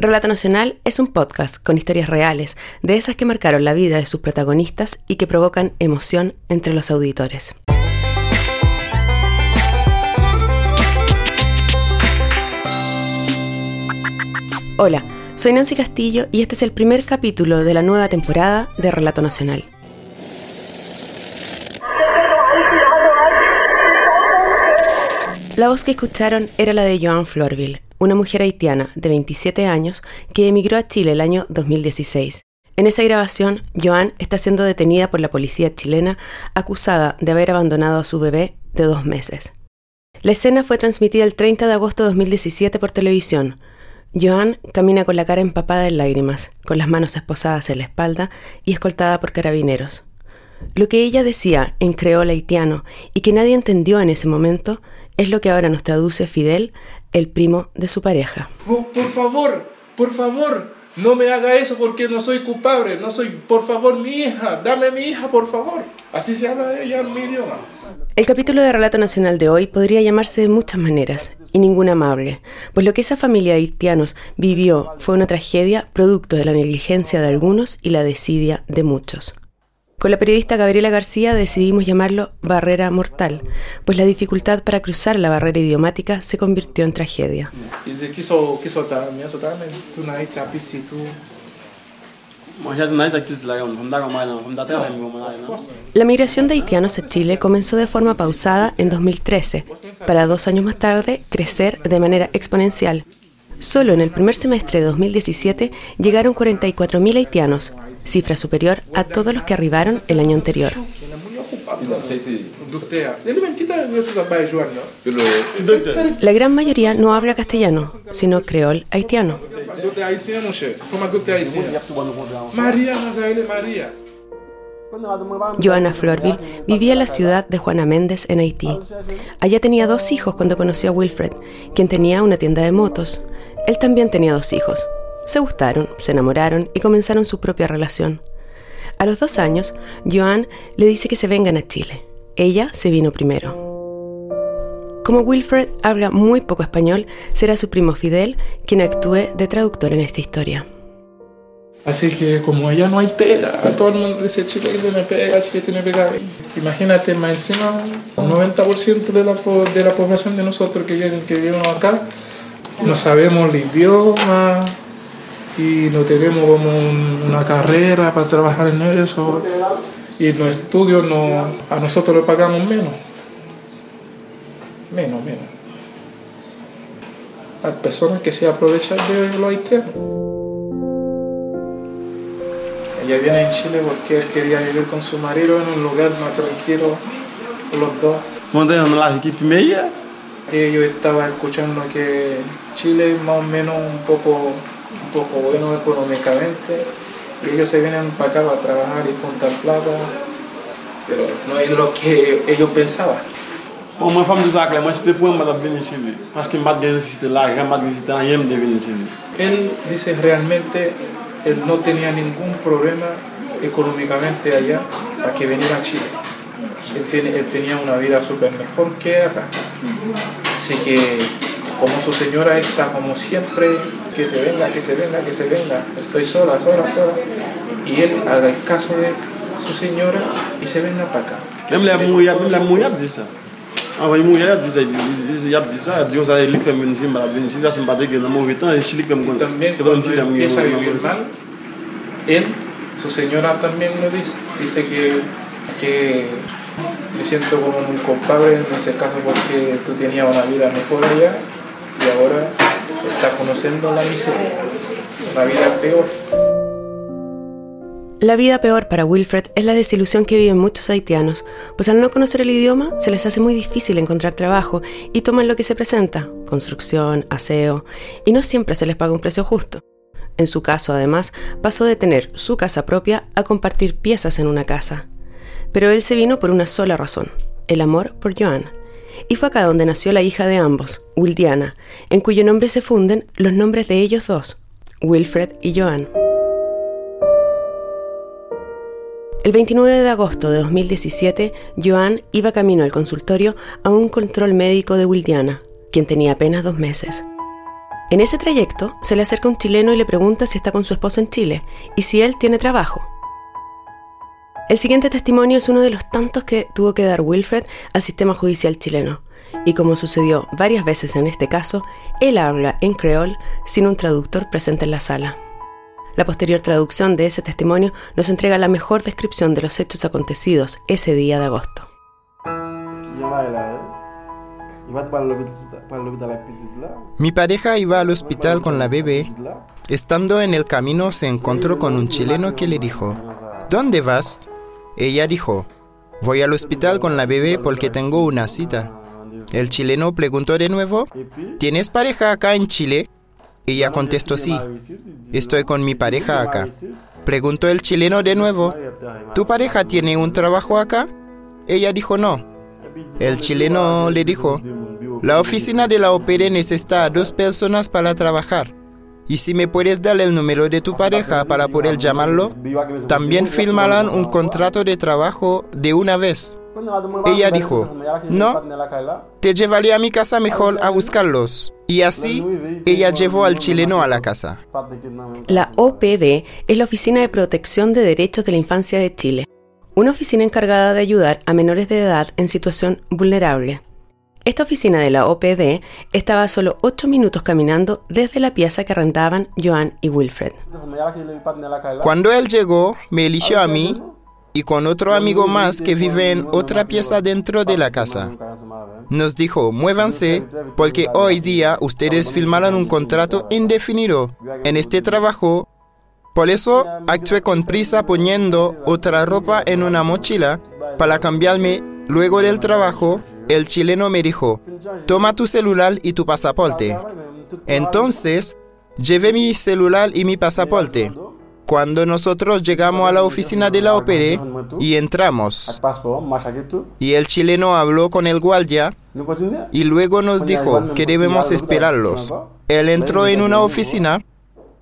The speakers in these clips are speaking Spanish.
Relato Nacional es un podcast con historias reales, de esas que marcaron la vida de sus protagonistas y que provocan emoción entre los auditores. Hola, soy Nancy Castillo y este es el primer capítulo de la nueva temporada de Relato Nacional. La voz que escucharon era la de Joan Florville, una mujer haitiana de 27 años que emigró a Chile el año 2016. En esa grabación, Joan está siendo detenida por la policía chilena acusada de haber abandonado a su bebé de dos meses. La escena fue transmitida el 30 de agosto de 2017 por televisión. Joan camina con la cara empapada en lágrimas, con las manos esposadas en la espalda y escoltada por carabineros. Lo que ella decía en creol haitiano y que nadie entendió en ese momento es lo que ahora nos traduce Fidel, el primo de su pareja. Oh, por favor, por favor, no me haga eso porque no soy culpable, no soy, por favor, mi hija, dame mi hija, por favor. Así se habla ella en mi idioma. El capítulo de Relato Nacional de hoy podría llamarse de muchas maneras, y ninguna amable, pues lo que esa familia de haitianos vivió fue una tragedia producto de la negligencia de algunos y la desidia de muchos. Con la periodista Gabriela García decidimos llamarlo barrera mortal, pues la dificultad para cruzar la barrera idiomática se convirtió en tragedia. La migración de haitianos a Chile comenzó de forma pausada en 2013, para dos años más tarde crecer de manera exponencial. Solo en el primer semestre de 2017 llegaron 44.000 haitianos, cifra superior a todos los que arribaron el año anterior. La gran mayoría no habla castellano, sino creol haitiano. Joana Florville vivía en la ciudad de Juana Méndez, en Haití. Allá tenía dos hijos cuando conoció a Wilfred, quien tenía una tienda de motos. Él también tenía dos hijos, se gustaron, se enamoraron y comenzaron su propia relación. A los dos años, Joan le dice que se vengan a Chile. Ella se vino primero. Como Wilfred habla muy poco español, será su primo Fidel quien actúe de traductor en esta historia. Así que como allá no hay pega, todo el mundo dice Chile tiene pega, Chile tiene pega. Imagínate más encima, un 90% de la, de la población de nosotros que, que vivimos acá, no sabemos el idioma, y no tenemos como una carrera para trabajar en eso y los estudios no, a nosotros le pagamos menos. Menos, menos. Hay personas que se aprovechan de los haitianos. Ella viene en Chile porque él quería vivir con su marido en un lugar más tranquilo, los dos. ¿Dónde la equipo media? Yo estaba escuchando que Chile es más o menos un poco un poco bueno económicamente y ellos se vienen para acá para trabajar y juntar plata, pero no es lo que ellos pensaban. Bon, moi, femme de ça, moi, c'était pour moi de venir chez lui. Parce que je nécessité l'argent, je nécessité rien de venir chez lui. Él dice realmente, él no tenía ningún problema económicamente allá para que viniera a Chile. Él, tiene, él tenía una vida súper mejor que acá. Así que como su señora está como siempre, que se venga, que se venga, que se venga, estoy sola, sola, sola. Y él haga el caso de su señora y se venga para acá. Même la mouille, la dit ça. Oui, mouille a dit ça, il a dit ça, dit ça, il fait une fille, mal venir, il a se battre que dans mauvais temps, il chili comme También cuando él empieza a vivir mal, él, su señora también lo dice, dice que, que me siento como muy culpable en ese caso porque tú tenías una vida mejor allá y ahora está conociendo la miseria, la vida peor. La vida peor para Wilfred es la desilusión que viven muchos haitianos, pues al no conocer el idioma se les hace muy difícil encontrar trabajo y toman lo que se presenta, construcción, aseo, y no siempre se les paga un precio justo. En su caso, además, pasó de tener su casa propia a compartir piezas en una casa. Pero él se vino por una sola razón, el amor por Joan, y fue acá donde nació la hija de ambos, Wildiana, en cuyo nombre se funden los nombres de ellos dos, Wilfred y Joan. El 29 de agosto de 2017, Joan iba camino al consultorio a un control médico de Wildiana, quien tenía apenas dos meses. En ese trayecto se le acerca un chileno y le pregunta si está con su esposa en Chile y si él tiene trabajo. El siguiente testimonio es uno de los tantos que tuvo que dar Wilfred al sistema judicial chileno. Y como sucedió varias veces en este caso, él habla en creol sin un traductor presente en la sala. La posterior traducción de ese testimonio nos entrega la mejor descripción de los hechos acontecidos ese día de agosto. Mi pareja iba al hospital con la bebé. Estando en el camino se encontró con un chileno que le dijo, ¿Dónde vas? Ella dijo, voy al hospital con la bebé porque tengo una cita. El chileno preguntó de nuevo, ¿tienes pareja acá en Chile? Ella contestó sí, estoy con mi pareja acá. Preguntó el chileno de nuevo, ¿tu pareja tiene un trabajo acá? Ella dijo no. El chileno le dijo, la oficina de la OPR necesita a dos personas para trabajar. Y si me puedes dar el número de tu pareja para poder llamarlo, también firmarán un contrato de trabajo de una vez. Ella dijo, no, te llevaré a mi casa mejor a buscarlos. Y así, ella llevó al chileno a la casa. La OPD es la Oficina de Protección de Derechos de la Infancia de Chile, una oficina encargada de ayudar a menores de edad en situación vulnerable. Esta oficina de la OPD estaba a solo 8 minutos caminando desde la pieza que rentaban Joan y Wilfred. Cuando él llegó, me eligió a mí y con otro amigo más que vive en otra pieza dentro de la casa. Nos dijo, muévanse porque hoy día ustedes firmaron un contrato indefinido en este trabajo. Por eso actué con prisa poniendo otra ropa en una mochila para cambiarme luego del trabajo. El chileno me dijo, toma tu celular y tu pasaporte. Entonces, llevé mi celular y mi pasaporte. Cuando nosotros llegamos a la oficina de la OPD y entramos, y el chileno habló con el guardia y luego nos dijo que debemos esperarlos. Él entró en una oficina,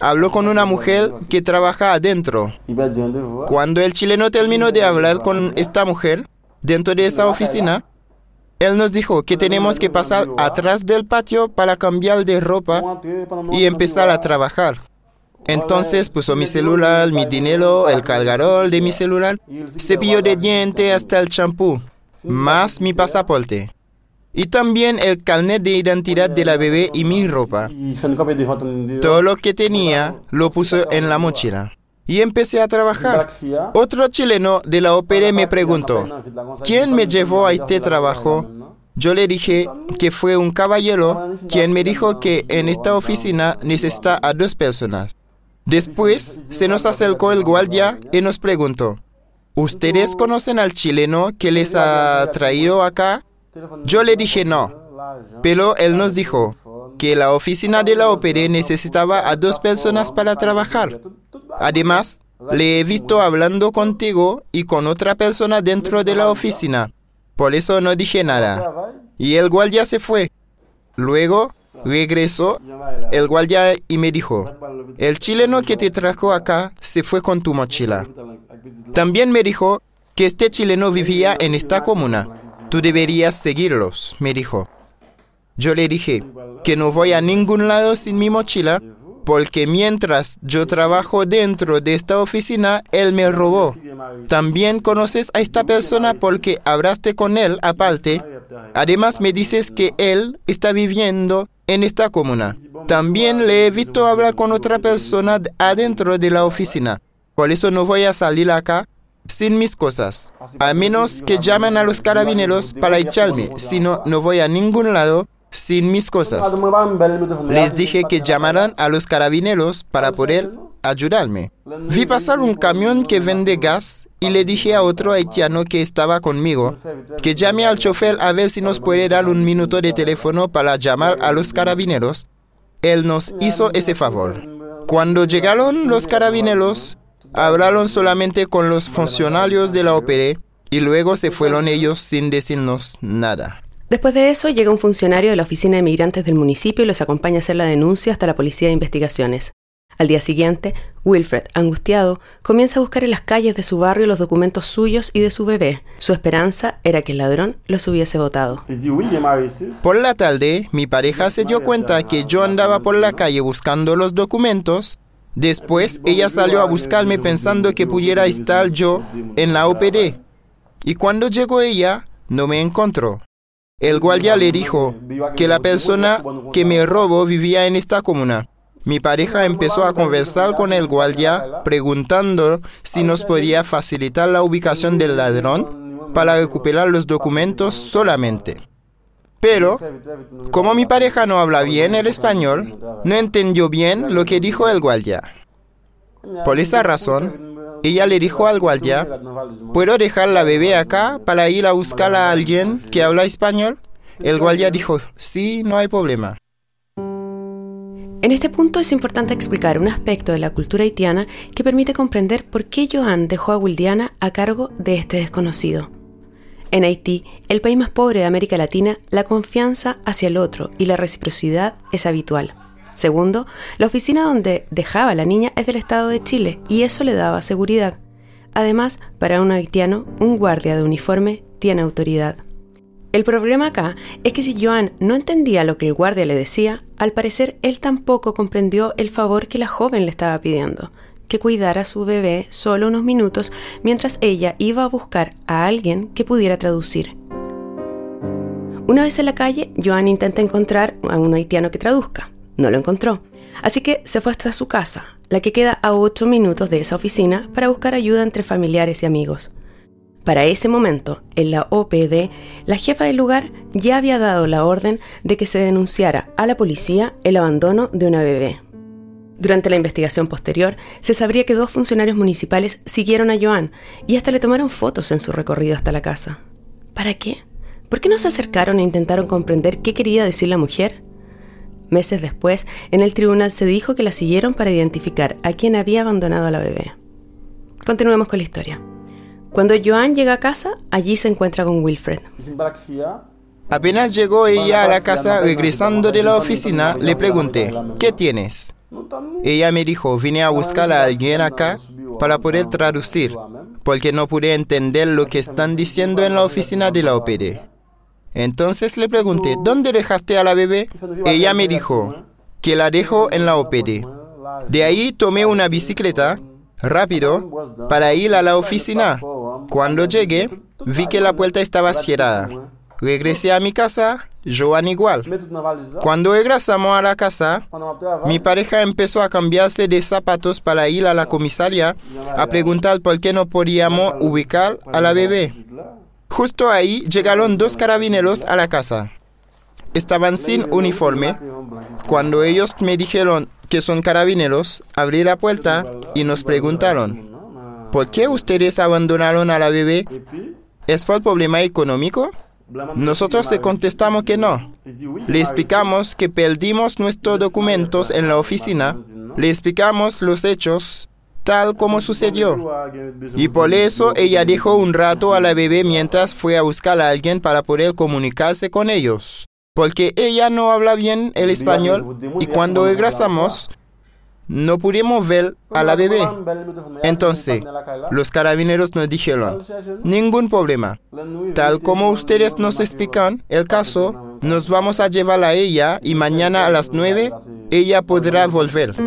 habló con una mujer que trabaja adentro. Cuando el chileno terminó de hablar con esta mujer dentro de esa oficina, él nos dijo que tenemos que pasar atrás del patio para cambiar de ropa y empezar a trabajar. Entonces puso mi celular, mi dinero, el cargador de mi celular, cepillo de diente hasta el champú, más mi pasaporte. Y también el carnet de identidad de la bebé y mi ropa. Todo lo que tenía lo puso en la mochila. Y empecé a trabajar. Otro chileno de la OPR me preguntó, ¿quién me llevó a este trabajo? Yo le dije que fue un caballero quien me dijo que en esta oficina necesita a dos personas. Después se nos acercó el guardia y nos preguntó, ¿ustedes conocen al chileno que les ha traído acá? Yo le dije no, pero él nos dijo que la oficina de la OPD necesitaba a dos personas para trabajar. Además, le he visto hablando contigo y con otra persona dentro de la oficina. Por eso no dije nada. Y el guardia se fue. Luego regresó el guardia y me dijo, el chileno que te trajo acá se fue con tu mochila. También me dijo que este chileno vivía en esta comuna. Tú deberías seguirlos, me dijo. Yo le dije que no voy a ningún lado sin mi mochila porque mientras yo trabajo dentro de esta oficina, él me robó. También conoces a esta persona porque hablaste con él aparte. Además me dices que él está viviendo en esta comuna. También le he visto hablar con otra persona adentro de la oficina. Por eso no voy a salir acá sin mis cosas. A menos que llamen a los carabineros para echarme. Si no, no voy a ningún lado sin mis cosas. Les dije que llamaran a los carabineros para poder ayudarme. Vi pasar un camión que vende gas y le dije a otro haitiano que estaba conmigo que llame al chofer a ver si nos puede dar un minuto de teléfono para llamar a los carabineros. Él nos hizo ese favor. Cuando llegaron los carabineros, hablaron solamente con los funcionarios de la OPD y luego se fueron ellos sin decirnos nada. Después de eso, llega un funcionario de la Oficina de Migrantes del municipio y los acompaña a hacer la denuncia hasta la Policía de Investigaciones. Al día siguiente, Wilfred, angustiado, comienza a buscar en las calles de su barrio los documentos suyos y de su bebé. Su esperanza era que el ladrón los hubiese votado. Por la tarde, mi pareja se dio cuenta que yo andaba por la calle buscando los documentos. Después, ella salió a buscarme pensando que pudiera estar yo en la OPD. Y cuando llegó ella, no me encontró. El guardia le dijo que la persona que me robó vivía en esta comuna. Mi pareja empezó a conversar con el guardia preguntando si nos podía facilitar la ubicación del ladrón para recuperar los documentos solamente. Pero, como mi pareja no habla bien el español, no entendió bien lo que dijo el guardia. Por esa razón, ella le dijo al guardia, ¿puedo dejar la bebé acá para ir a buscar a alguien que habla español? El guardia dijo, sí, no hay problema. En este punto es importante explicar un aspecto de la cultura haitiana que permite comprender por qué Joan dejó a Wildiana a cargo de este desconocido. En Haití, el país más pobre de América Latina, la confianza hacia el otro y la reciprocidad es habitual. Segundo, la oficina donde dejaba a la niña es del Estado de Chile y eso le daba seguridad. Además, para un haitiano, un guardia de uniforme tiene autoridad. El problema acá es que si Joan no entendía lo que el guardia le decía, al parecer él tampoco comprendió el favor que la joven le estaba pidiendo, que cuidara a su bebé solo unos minutos mientras ella iba a buscar a alguien que pudiera traducir. Una vez en la calle, Joan intenta encontrar a un haitiano que traduzca. No lo encontró. Así que se fue hasta su casa, la que queda a 8 minutos de esa oficina, para buscar ayuda entre familiares y amigos. Para ese momento, en la OPD, la jefa del lugar ya había dado la orden de que se denunciara a la policía el abandono de una bebé. Durante la investigación posterior, se sabría que dos funcionarios municipales siguieron a Joan y hasta le tomaron fotos en su recorrido hasta la casa. ¿Para qué? ¿Por qué no se acercaron e intentaron comprender qué quería decir la mujer? Meses después, en el tribunal se dijo que la siguieron para identificar a quien había abandonado a la bebé. Continuemos con la historia. Cuando Joan llega a casa, allí se encuentra con Wilfred. Apenas llegó ella a la casa, regresando de la oficina, le pregunté, ¿qué tienes? Ella me dijo, vine a buscar a alguien acá para poder traducir, porque no pude entender lo que están diciendo en la oficina de la OPD. Entonces le pregunté, ¿dónde dejaste a la bebé? Ella me dijo que la dejó en la OPD. De ahí tomé una bicicleta rápido para ir a la oficina. Cuando llegué, vi que la puerta estaba cerrada. Regresé a mi casa, Joan igual. Cuando regresamos a la casa, mi pareja empezó a cambiarse de zapatos para ir a la comisaría a preguntar por qué no podíamos ubicar a la bebé. Justo ahí llegaron dos carabineros a la casa. Estaban sin uniforme. Cuando ellos me dijeron que son carabineros, abrí la puerta y nos preguntaron, ¿Por qué ustedes abandonaron a la bebé? ¿Es por problema económico? Nosotros le contestamos que no. Le explicamos que perdimos nuestros documentos en la oficina. Le explicamos los hechos tal como sucedió. Y por eso ella dejó un rato a la bebé mientras fue a buscar a alguien para poder comunicarse con ellos. Porque ella no habla bien el español y cuando regresamos no pudimos ver a la bebé. Entonces, los carabineros nos dijeron, ningún problema. Tal como ustedes nos explican el caso, nos vamos a llevar a ella y mañana a las 9 ella podrá volver.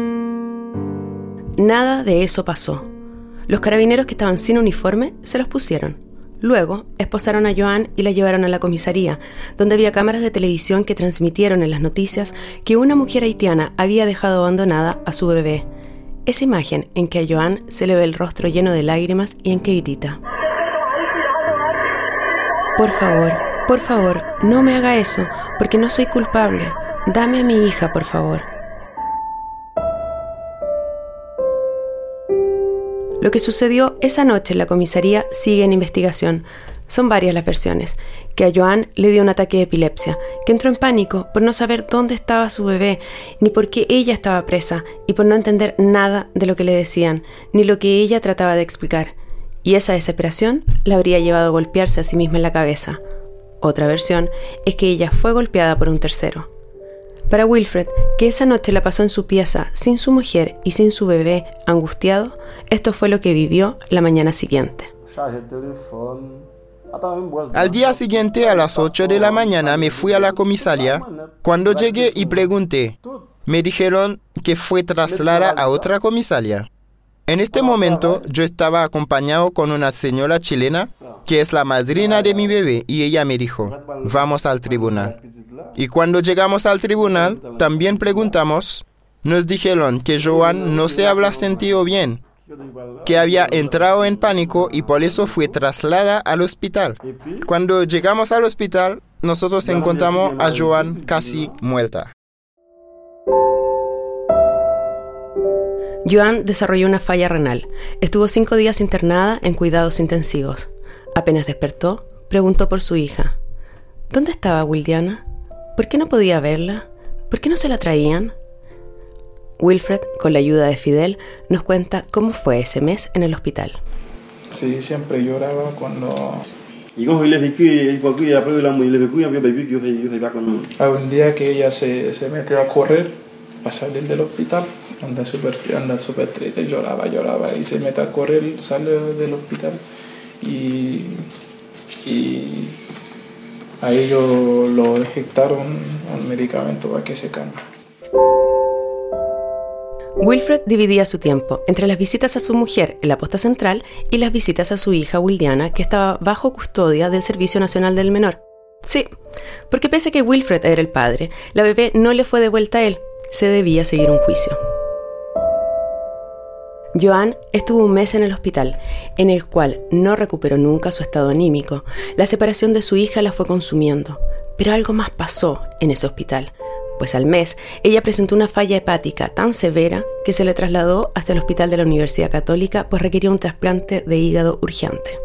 Nada de eso pasó. Los carabineros que estaban sin uniforme se los pusieron. Luego, esposaron a Joan y la llevaron a la comisaría, donde había cámaras de televisión que transmitieron en las noticias que una mujer haitiana había dejado abandonada a su bebé. Esa imagen en que a Joan se le ve el rostro lleno de lágrimas y en que grita. Por favor, por favor, no me haga eso, porque no soy culpable. Dame a mi hija, por favor. Lo que sucedió esa noche en la comisaría sigue en investigación. Son varias las versiones. Que a Joan le dio un ataque de epilepsia, que entró en pánico por no saber dónde estaba su bebé, ni por qué ella estaba presa, y por no entender nada de lo que le decían, ni lo que ella trataba de explicar. Y esa desesperación la habría llevado a golpearse a sí misma en la cabeza. Otra versión es que ella fue golpeada por un tercero. Para Wilfred, que esa noche la pasó en su pieza sin su mujer y sin su bebé, angustiado, esto fue lo que vivió la mañana siguiente. Al día siguiente, a las 8 de la mañana, me fui a la comisaría. Cuando llegué y pregunté, me dijeron que fue trasladada a otra comisaría. En este momento yo estaba acompañado con una señora chilena que es la madrina de mi bebé y ella me dijo, vamos al tribunal. Y cuando llegamos al tribunal, también preguntamos, nos dijeron que Joan no se había sentido bien, que había entrado en pánico y por eso fue trasladada al hospital. Cuando llegamos al hospital, nosotros encontramos a Joan casi muerta. Joan desarrolló una falla renal. Estuvo cinco días internada en cuidados intensivos. Apenas despertó, preguntó por su hija. ¿Dónde estaba Wildiana? ¿Por qué no podía verla? ¿Por qué no se la traían? Wilfred, con la ayuda de Fidel, nos cuenta cómo fue ese mes en el hospital. Sí, siempre lloraba cuando... ¿Y cómo le Un día que ella se, se metió a correr para salir del hospital, anda súper anda super triste, lloraba, lloraba y se mete a correr, sale del hospital y, y a ellos lo inyectaron un medicamento para que se calme. Wilfred dividía su tiempo entre las visitas a su mujer en la posta central y las visitas a su hija Wildiana, que estaba bajo custodia del Servicio Nacional del Menor. Sí, porque pese a que Wilfred era el padre, la bebé no le fue devuelta a él, se debía seguir un juicio. Joan estuvo un mes en el hospital, en el cual no recuperó nunca su estado anímico. La separación de su hija la fue consumiendo. Pero algo más pasó en ese hospital, pues al mes ella presentó una falla hepática tan severa que se le trasladó hasta el hospital de la Universidad Católica, pues requería un trasplante de hígado urgente.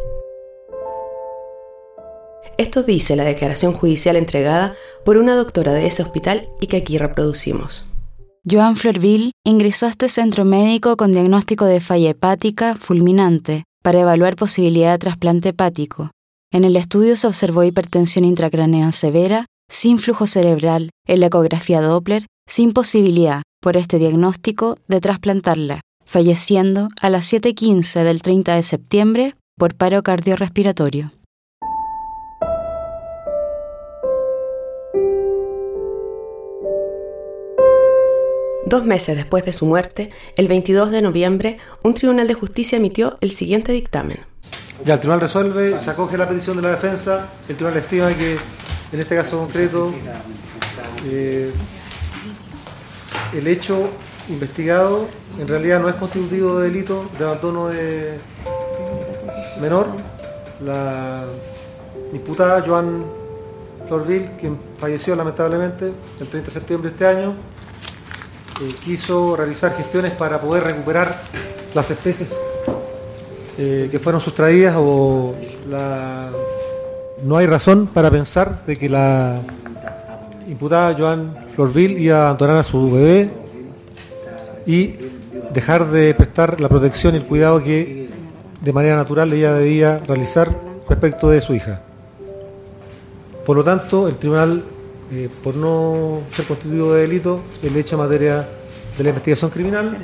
Esto dice la declaración judicial entregada por una doctora de ese hospital y que aquí reproducimos. Joan Florville ingresó a este centro médico con diagnóstico de falla hepática fulminante para evaluar posibilidad de trasplante hepático. En el estudio se observó hipertensión intracraneal severa, sin flujo cerebral, en la ecografía Doppler, sin posibilidad, por este diagnóstico, de trasplantarla, falleciendo a las 7.15 del 30 de septiembre por paro cardiorrespiratorio. Dos meses después de su muerte, el 22 de noviembre, un tribunal de justicia emitió el siguiente dictamen. Ya, el tribunal resuelve, se acoge la petición de la defensa, el tribunal estima que en este caso concreto eh, el hecho investigado en realidad no es constitutivo de delito de abandono de menor. La diputada Joan Florville, quien falleció lamentablemente el 30 de septiembre de este año, eh, quiso realizar gestiones para poder recuperar las especies eh, que fueron sustraídas o no hay razón para pensar de que la imputada Joan Florville iba a abandonar a su bebé y dejar de prestar la protección y el cuidado que de manera natural ella debía realizar respecto de su hija. Por lo tanto, el tribunal eh, por no ser constitutivo de delito, el hecho en materia de la investigación criminal.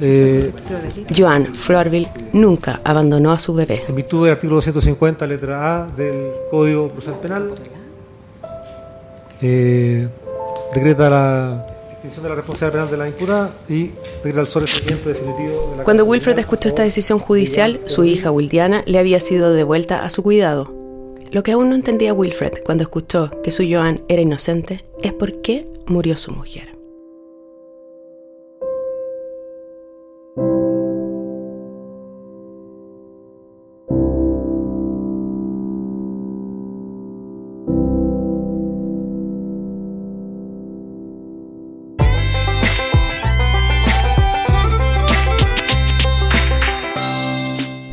Eh, Joan Florville nunca abandonó a su bebé. En virtud del artículo 250, letra A del Código Procesal Penal, eh, decreta la extinción de la responsabilidad penal de la imputada y decreta el sobreseimiento definitivo de la Cuando Wilfred escuchó esta decisión judicial, su hija Wildiana le había sido devuelta a su cuidado. Lo que aún no entendía Wilfred cuando escuchó que su Joan era inocente es por qué murió su mujer.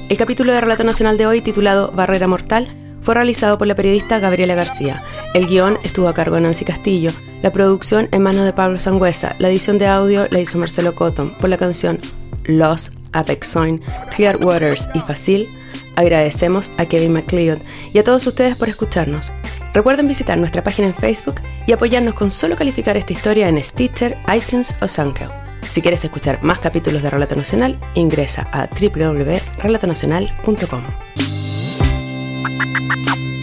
El capítulo de Relato Nacional de hoy, titulado Barrera Mortal, fue realizado por la periodista Gabriela García. El guion estuvo a cargo de Nancy Castillo. La producción en manos de Pablo Sangüesa. La edición de audio la hizo Marcelo Cotton por la canción Lost, Apexoin, Clear Waters y Facil. Agradecemos a Kevin McLeod y a todos ustedes por escucharnos. Recuerden visitar nuestra página en Facebook y apoyarnos con solo calificar esta historia en Stitcher, iTunes o SoundCloud. Si quieres escuchar más capítulos de Relato Nacional, ingresa a www.relatonacional.com. Thank you.